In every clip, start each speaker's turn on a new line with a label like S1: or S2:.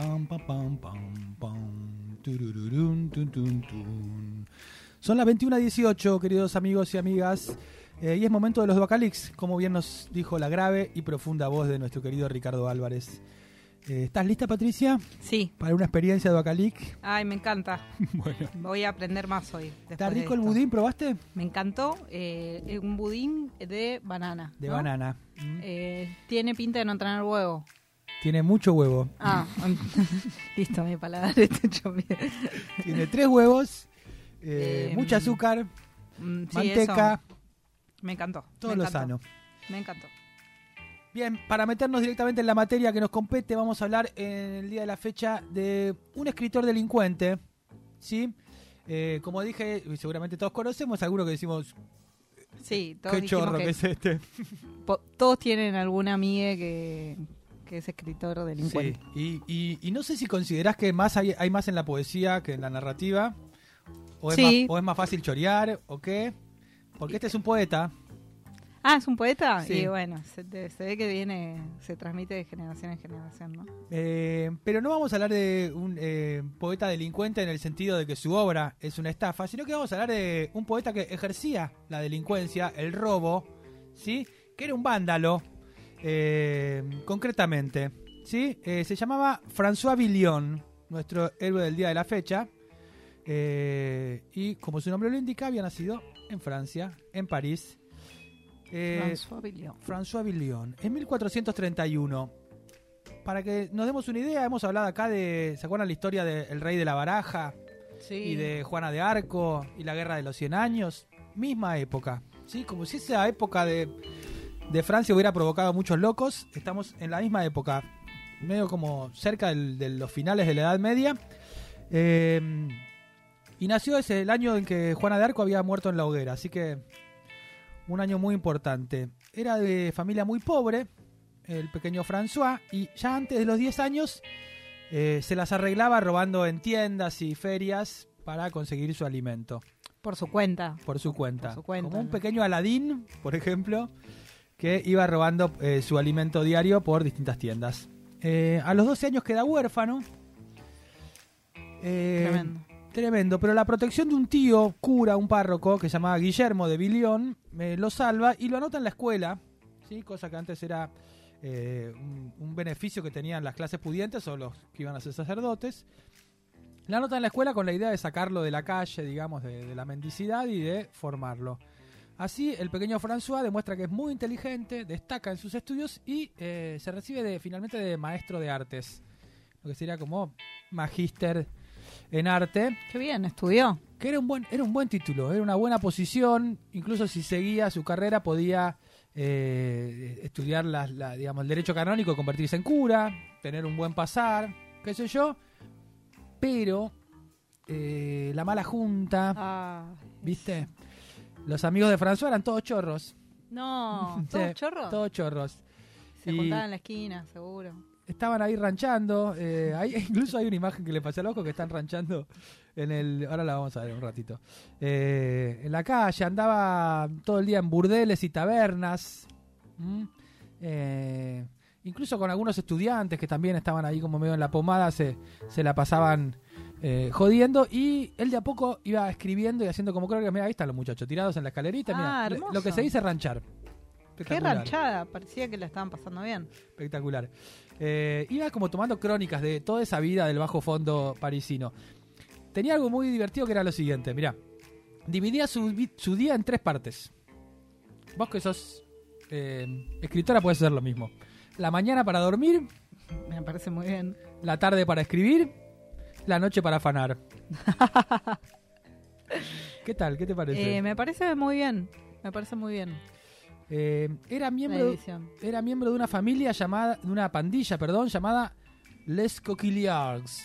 S1: Pam, pam, pam, pam, pam, turururún, tun, tun, tun. Son las 21.18, queridos amigos y amigas, eh, y es momento de los Duacalix, como bien nos dijo la grave y profunda voz de nuestro querido Ricardo Álvarez. Eh, ¿Estás lista, Patricia,
S2: Sí.
S1: para una experiencia de Duacalic?
S2: Ay, me encanta.
S1: bueno.
S2: Voy a aprender más hoy.
S1: ¿Está rico el budín? ¿Probaste?
S2: Me encantó. eh, un budín de banana.
S1: De
S2: ¿no?
S1: banana. Mm.
S2: Eh, tiene pinta de no tener huevo.
S1: Tiene mucho huevo.
S2: Ah, listo, mi paladar está hecho bien.
S1: Tiene tres huevos, eh,
S2: Eh,
S1: mucho azúcar,
S2: Mm, sí,
S1: manteca,
S2: eso Me encantó.
S1: todo
S2: me
S1: lo
S2: encantó,
S1: sano.
S2: Me encantó.
S1: Bien, para meternos directamente en la materia que nos compete, vamos a hablar en el día de la fecha de un escritor delincuente, ¿sí? Eh, como dije, seguramente todos conocemos, algunos que decimos,
S2: Sí, todos
S1: qué chorro que,
S2: que
S1: es este.
S2: todos tienen alguna amiga que, que es escritor delincuente.
S1: Sí, y, y- y no sé si considerás que más hay, hay más en la poesía que en la narrativa, o es,
S2: Sí.
S1: más, o es más fácil chorear, o qué, porque este es un poeta,
S2: Ah, ¿es un poeta?
S1: Sí.
S2: Y bueno, se, se ve que viene, se transmite de generación en generación, ¿no?
S1: Eh, pero no vamos a hablar de un eh, poeta delincuente en el sentido de que su obra es una estafa, sino que vamos a hablar de un poeta que ejercía la delincuencia, el robo, ¿sí? Que era un vándalo, eh, concretamente, ¿sí? Eh, se llamaba François Villon, nuestro héroe del día de la fecha, eh, y como su nombre lo indica, había nacido en Francia, en París.
S2: François Villon.
S1: François Villon, en 1431. Para que nos demos una idea, hemos hablado acá de. ¿Se acuerdan la historia del rey de la baraja?
S2: Sí.
S1: Y de Juana de Arco y la guerra de los 100 años. Misma época. ¿sí? Como si esa época de, de Francia hubiera provocado muchos locos. Estamos en la misma época. Medio como cerca del- de los finales de la Edad Media. Eh, y nació ese el año en que Juana de Arco había muerto en la hoguera. Así que un año muy importante. Era de familia muy pobre, el pequeño François, y ya antes de los 10 años eh, se las arreglaba robando en tiendas y ferias para conseguir su alimento
S2: Por su cuenta.
S1: por su cuenta.
S2: Por su cuenta,
S1: Como un pequeño Aladín, por ejemplo, que iba robando eh, su alimento diario por distintas tiendas. Eh, a los 12 años queda huérfano. Eh,
S2: Tremendo.
S1: Tremendo, pero la protección de un tío, cura, un párroco, que se llamaba Guillermo de Bilión, lo salva y lo anota en la escuela, ¿sí? cosa que antes era eh, un, un beneficio que tenían las clases pudientes o los que iban a ser sacerdotes. La anota en la escuela con la idea de sacarlo de la calle, digamos, de, de la mendicidad y de formarlo. Así, el pequeño François demuestra que es muy inteligente, destaca en sus estudios y eh, se recibe de, finalmente de maestro de artes, lo que sería como magíster en arte.
S2: Qué bien, estudió.
S1: Que era un buen, era un buen título, era una buena posición. Incluso si seguía su carrera podía eh, estudiar la, la- digamos, el derecho canónico, convertirse en cura, tener un buen pasar, qué sé yo. Pero eh, la mala junta,
S2: Ah,
S1: ¿viste? Los amigos de François eran todos chorros.
S2: no, ¿todo
S1: Sí,
S2: chorro?
S1: Todos chorros.
S2: Se
S1: Y-
S2: juntaban en la esquina, seguro.
S1: estaban ahí ranchando. eh, hay, incluso hay una imagen que le pasé al ojo que están ranchando en el. Ahora la vamos a ver un ratito. Eh, en la calle, andaba todo el día en burdeles y tabernas. Eh, incluso con algunos estudiantes que también estaban ahí como medio en la pomada, se, se la pasaban eh, jodiendo. Y él de a poco iba escribiendo y haciendo como creo que, mira, ahí están los muchachos tirados en la escalerita.
S2: Ah,
S1: mira, lo que se dice ranchar.
S2: Qué ranchada, parecía que la estaban pasando bien.
S1: Espectacular. Eh, iba como tomando crónicas de toda esa vida del bajo fondo parisino. Tenía algo muy divertido que era lo siguiente, mirá. Dividía su, vi- su día en tres partes. Vos que sos eh, escritora puedes hacer lo mismo. La mañana para dormir,
S2: Me parece muy bien.
S1: la tarde para escribir, la noche para afanar. ¿Qué tal? ¿Qué te parece?
S2: Eh, me parece muy bien. Me parece muy bien
S1: Eh, era miembro era miembro de una familia llamada de una pandilla, perdón, llamada Les Coquillards.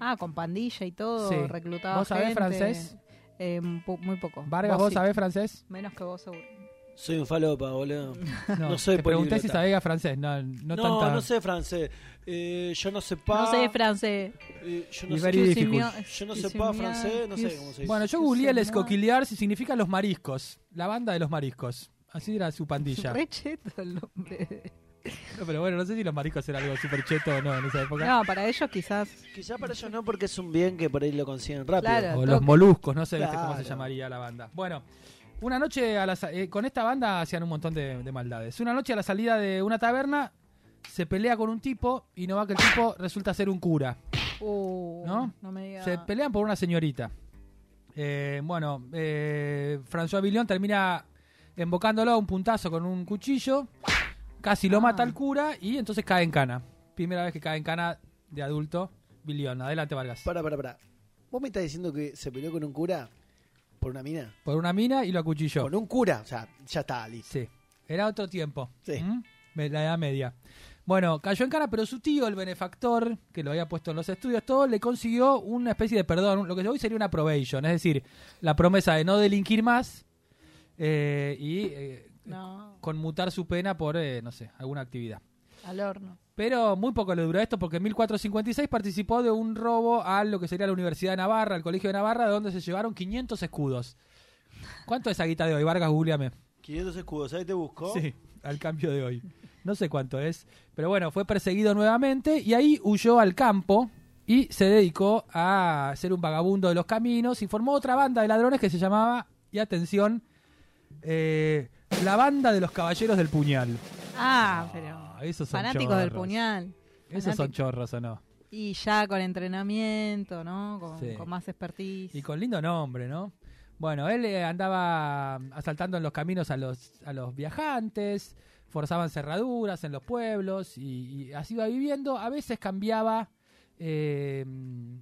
S2: Ah, con pandilla y todo,
S1: Sí.
S2: reclutaba
S1: ¿Vos sabés francés?
S2: Eh, muy poco.
S1: Vargas, ¿vos
S2: sí.
S1: sabés francés?
S2: Menos que vos, seguro.
S3: Soy un falopa, boludo. No soy
S1: Te pregunté si sabía francés, no, no,
S3: No,
S1: tanta...
S3: no sé francés. Eh, yo no sé pas.
S2: No sé francés.
S3: eh, yo no sé,
S2: Yo
S3: no sé pas francés, no sé cómo se dice.
S1: Bueno, yo googleé
S2: no-
S1: Coquillards y significa los mariscos, la banda de los mariscos. Así era su pandilla.
S2: Re cheto el nombre.
S1: No, pero bueno, no sé si los mariscos eran algo súper cheto o no en esa época.
S2: No, para ellos quizás.
S3: Quizá para ellos no, porque es un bien que por ahí lo consiguen rápido.
S2: Claro.
S1: O los moluscos, no sé ¿viste cómo se
S3: Claro.
S1: llamaría la banda. Bueno, una noche a la eh, con esta banda hacían un montón de, de maldades. Una noche a la salida de una taberna se pelea con un tipo y no va que el tipo resulta ser un cura.
S2: Uh,
S1: ¿No?
S2: No me digas.
S1: Se pelean por una señorita. Eh, bueno, eh, François Villon termina embocándolo a un puntazo con un cuchillo. Casi lo
S2: Ah.
S1: mata al cura y entonces cae en cana. Primera vez que cae en cana de adulto. Villon, adelante Vargas.
S3: Para, para, para. ¿Vos me estás diciendo que se peleó con un cura por una mina?
S1: Por una mina y lo acuchilló.
S3: Con un cura, o sea, ya está, listo.
S1: Sí, era otro tiempo.
S3: Sí.
S1: ¿Mm? La edad media. Bueno, cayó en cana, pero su tío, el benefactor, que lo había puesto en los estudios, todo, le consiguió una especie de perdón, lo que hoy sería una probation, es decir, la promesa de no delinquir más eh, y eh,
S2: No,
S1: conmutar su pena por, eh, no sé, alguna actividad.
S2: Al horno.
S1: Pero muy poco le duró esto porque en 1456 participó de un robo a lo que sería la Universidad de Navarra, al Colegio de Navarra, de donde se llevaron 500 escudos. ¿Cuánto es esa guita de hoy? Vargas, googleame.
S3: 500 escudos, ahí te busco.
S1: Sí, al cambio de hoy. No sé cuánto es. Pero bueno, fue perseguido nuevamente y ahí huyó al campo y se dedicó a ser un vagabundo de los caminos y formó otra banda de ladrones que se llamaba, y atención, eh, la banda de los caballeros del puñal.
S2: Ah, pero.
S1: Esos son
S2: fanáticos del puñal.
S1: Esos son chorros o no.
S2: Y ya con entrenamiento, ¿no? Con,
S1: Sí.
S2: con más expertise.
S1: Y con lindo nombre, ¿no? Bueno, él eh, andaba asaltando en los caminos a los, a los viajantes, forzaban cerraduras en los pueblos y, y así iba viviendo. A veces cambiaba eh,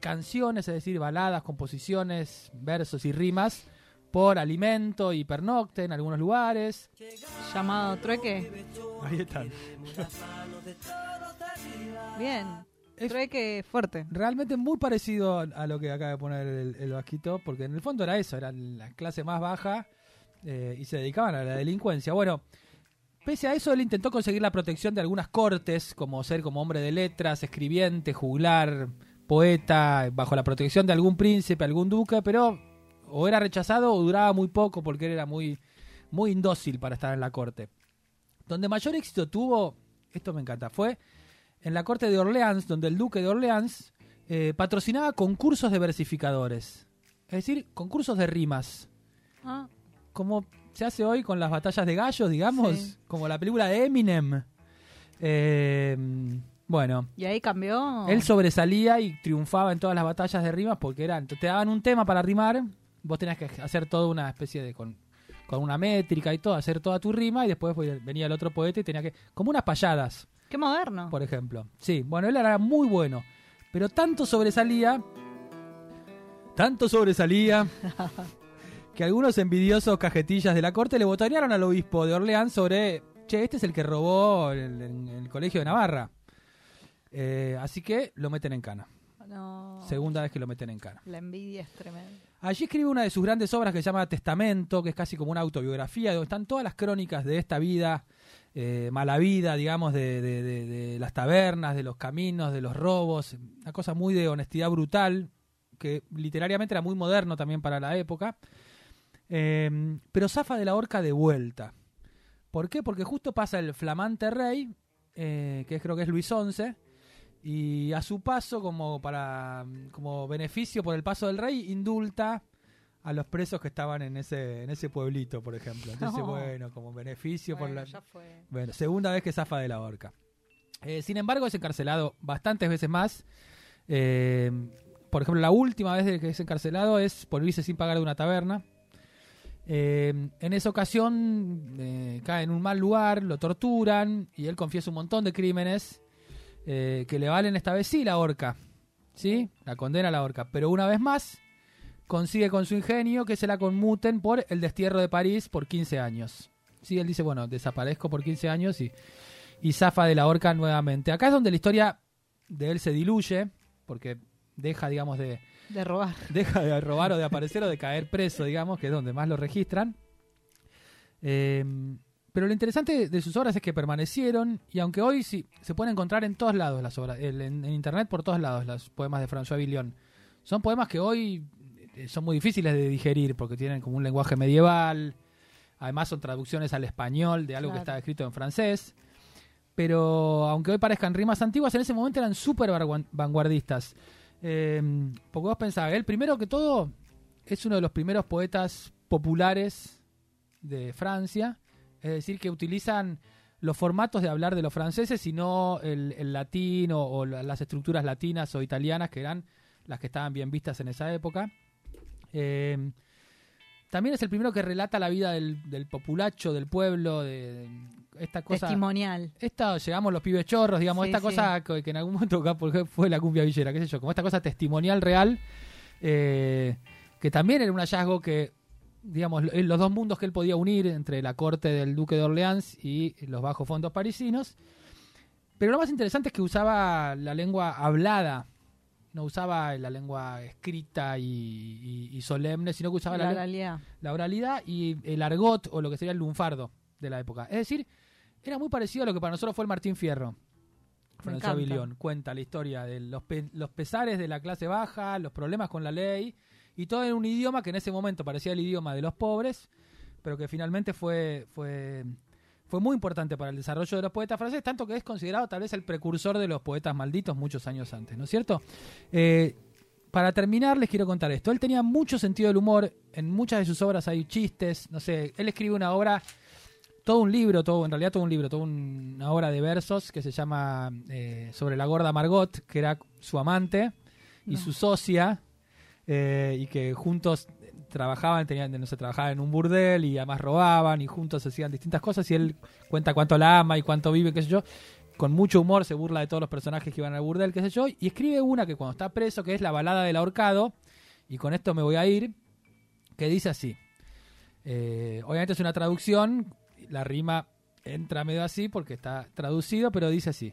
S1: canciones, es decir, baladas, composiciones, versos y rimas por alimento y pernocte en algunos lugares.
S2: Llamado trueque.
S1: Ahí están.
S2: Bien.
S1: Es-
S2: Trueque fuerte.
S1: Realmente muy parecido a lo que acaba de poner el, el vasquito, porque en el fondo era eso, era la clase más baja eh, y se dedicaban a la delincuencia. Bueno, pese a eso, él intentó conseguir la protección de algunas cortes, como ser como hombre de letras, escribiente, juglar, poeta, bajo la protección de algún príncipe, algún duque, pero o era rechazado o duraba muy poco porque él era muy, muy indócil para estar en la corte. Donde mayor éxito tuvo, esto me encanta, fue en la corte de Orleans, donde el duque de Orleans eh, patrocinaba concursos de versificadores. Es decir, concursos de rimas.
S2: Ah,
S1: Como se hace hoy con las batallas de gallos, digamos.
S2: Sí.
S1: Como la película de Eminem. Eh, bueno,
S2: y ahí cambió.
S1: él sobresalía y triunfaba en todas las batallas de rimas porque eran, te daban un tema para rimar, vos tenías que hacer toda una especie de con, con una métrica y todo, hacer toda tu rima y después venía el otro poeta y tenía que como unas payadas
S2: Qué moderno.
S1: por ejemplo. Sí, bueno, él era muy bueno, pero tanto sobresalía, tanto sobresalía, que algunos envidiosos cajetillas de la corte le botonearon al obispo de Orleans sobre, che, este es el que robó el, el colegio de Navarra. Eh, así que lo meten en cana.
S2: No.
S1: Segunda vez que lo meten en cana.
S2: La envidia es tremenda.
S1: Allí escribe una de sus grandes obras que se llama Testamento, que es casi como una autobiografía, donde están todas las crónicas de esta vida, eh, mala vida, digamos, de, de- de- de las tabernas, de los caminos, de los robos, una cosa muy de honestidad brutal, que literariamente era muy moderno también para la época, Eh, pero zafa de la horca de vuelta. ¿Por qué? Porque justo pasa el flamante rey, eh, que creo que es Luis XI, y a su paso, como para como beneficio por el paso del rey, indulta a los presos que estaban en ese en ese pueblito, por ejemplo. Entonces,
S2: No.
S1: bueno, como beneficio por
S2: Bueno,
S1: la
S2: ya fue.
S1: bueno, segunda vez que zafa de la horca. Eh, sin embargo, es encarcelado bastantes veces más. Eh, por ejemplo, la última vez que es encarcelado es por irse sin pagar de una taberna. Eh, en esa ocasión eh, cae en un mal lugar, lo torturan y él confiesa un montón de crímenes eh, que le valen esta vez sí la horca. ¿Sí? La condena a la horca. Pero una vez más consigue con su ingenio que se la conmuten por el destierro de París por 15 años. Sí, él dice, bueno, desaparezco por 15 años y, y zafa de la horca nuevamente. Acá es donde la historia de él se diluye, porque deja, digamos, de,
S2: De robar.
S1: deja de robar o de aparecer o de caer preso, digamos, que es donde más lo registran. Eh, pero lo interesante de- sus obras es que permanecieron y aunque hoy sí, se pueden encontrar en todos lados las obras, en, en internet por todos lados, los poemas de François Villon. Son poemas que hoy eh, son muy difíciles de digerir porque tienen como un lenguaje medieval, además son traducciones al español de algo que está escrito en francés. Pero aunque hoy parezcan rimas antiguas, en ese momento eran súper vanguard- vanguardistas. Eh, porque vos pensabas, él primero que todo es uno de los primeros poetas populares de Francia, es decir, que utilizan los formatos de hablar de los franceses y no el, el latín o, o la- las estructuras latinas o italianas que eran las que estaban bien vistas en esa época. Eh, también es el primero que relata la vida del, del populacho, del pueblo, de, de esta cosa
S2: Testimonial.
S1: esta, llegamos los pibes chorros, digamos,
S2: Sí,
S1: esta
S2: sí.
S1: cosa que, que en algún momento fue la cumbia villera, qué sé yo, como esta cosa testimonial real, eh, que también era un hallazgo que, digamos, lo- los dos mundos que él podía unir entre la corte del duque de Orleans y los bajos fondos parisinos. Pero lo más interesante es que usaba la lengua hablada, no usaba la lengua escrita y, y- y solemne, sino que usaba la,
S2: realidad.
S1: la oralidad y el argot o lo que sería el lunfardo de la época. Es decir, era muy parecido a lo que para nosotros fue el Martín Fierro. François. Villon cuenta la historia de los, pe- los pesares de la clase baja, los problemas con la ley y todo en un idioma que en ese momento parecía el idioma de los pobres, pero que finalmente fue, fue, fue muy importante para el desarrollo de los poetas franceses, tanto que es considerado tal vez el precursor de los poetas malditos muchos años antes, ¿no es cierto? Eh, para terminar, les quiero contar esto. Él tenía mucho sentido del humor. En muchas de sus obras hay chistes. No sé, él escribe una obra, todo un libro, todo, en realidad todo un libro, toda una obra de versos que se llama eh, Sobre la gorda Margot, que era su amante y
S2: No.
S1: su socia, eh, y que juntos trabajaban, tenían, no sé, trabajaban en un burdel y además robaban y juntos hacían distintas cosas y él cuenta cuánto la ama y cuánto vive, qué sé yo con mucho humor se burla de todos los personajes que iban al burdel, qué sé yo, y escribe una que cuando está preso, que es la balada del ahorcado, y con esto me voy a ir, que dice así. Eh, obviamente es una traducción, la rima entra medio así porque está traducido, pero dice así.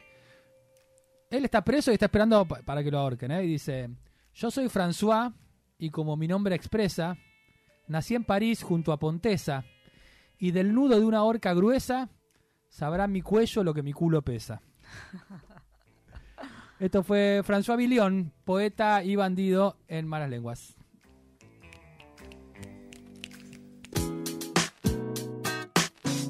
S1: Él está preso y está esperando pa- para que lo ahorquen, ¿eh? y dice, yo soy François, y como mi nombre expresa, nací en París junto a Pontesa, y del nudo de una horca gruesa, sabrá mi cuello lo que mi culo pesa. Esto fue François Villon, poeta y bandido en malas lenguas.